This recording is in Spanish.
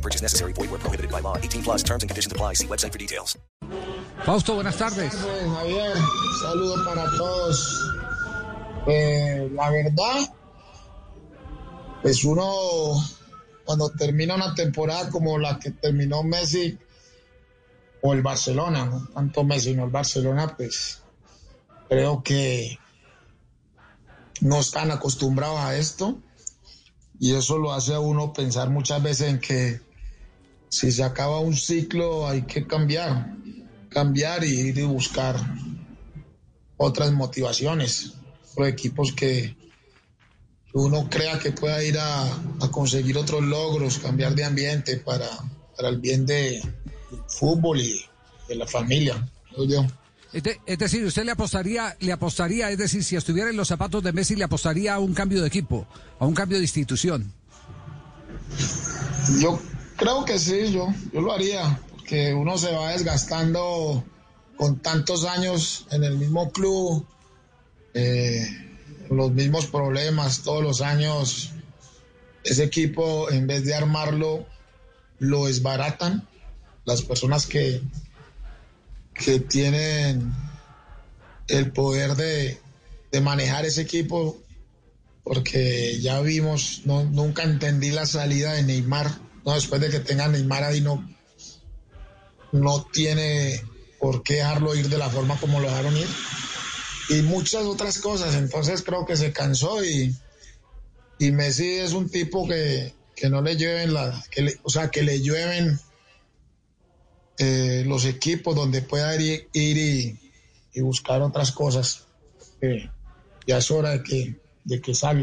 No purchase necessary. Void where prohibited by law. 18 plus terms and conditions apply. See website for details. Fausto, buenas tardes. Javier, saludo para todos. Eh, la verdad, pues uno cuando termina una temporada como la que terminó Messi o el Barcelona, no tanto Messi no el Barcelona, pues creo que no están acostumbrados a esto y eso lo hace a uno pensar muchas veces en que si se acaba un ciclo hay que cambiar, cambiar y ir y buscar otras motivaciones, los equipos que uno crea que pueda ir a, a conseguir otros logros, cambiar de ambiente para, para el bien de, del fútbol y de la familia. creo yo. Es, de- es decir, usted le apostaría, le apostaría, es decir, si estuviera en los zapatos de Messi, le apostaría a un cambio de equipo, a un cambio de institución. Yo creo que sí, yo, yo lo haría, porque uno se va desgastando con tantos años en el mismo club, eh, los mismos problemas todos los años. Ese equipo, en vez de armarlo, lo desbaratan. Las personas que, que tienen el poder de, de manejar ese equipo porque ya vimos, no, nunca entendí la salida de Neymar. No, después de que tenga Neymar ahí no, no tiene por qué dejarlo ir de la forma como lo dejaron ir. Y muchas otras cosas. Entonces creo que se cansó y, y Messi es un tipo que, que no le llueven la, que o sea, que le llueven eh, los equipos donde pueda ir, ir y, y buscar otras cosas. Eh, ya es hora de que, de que salga.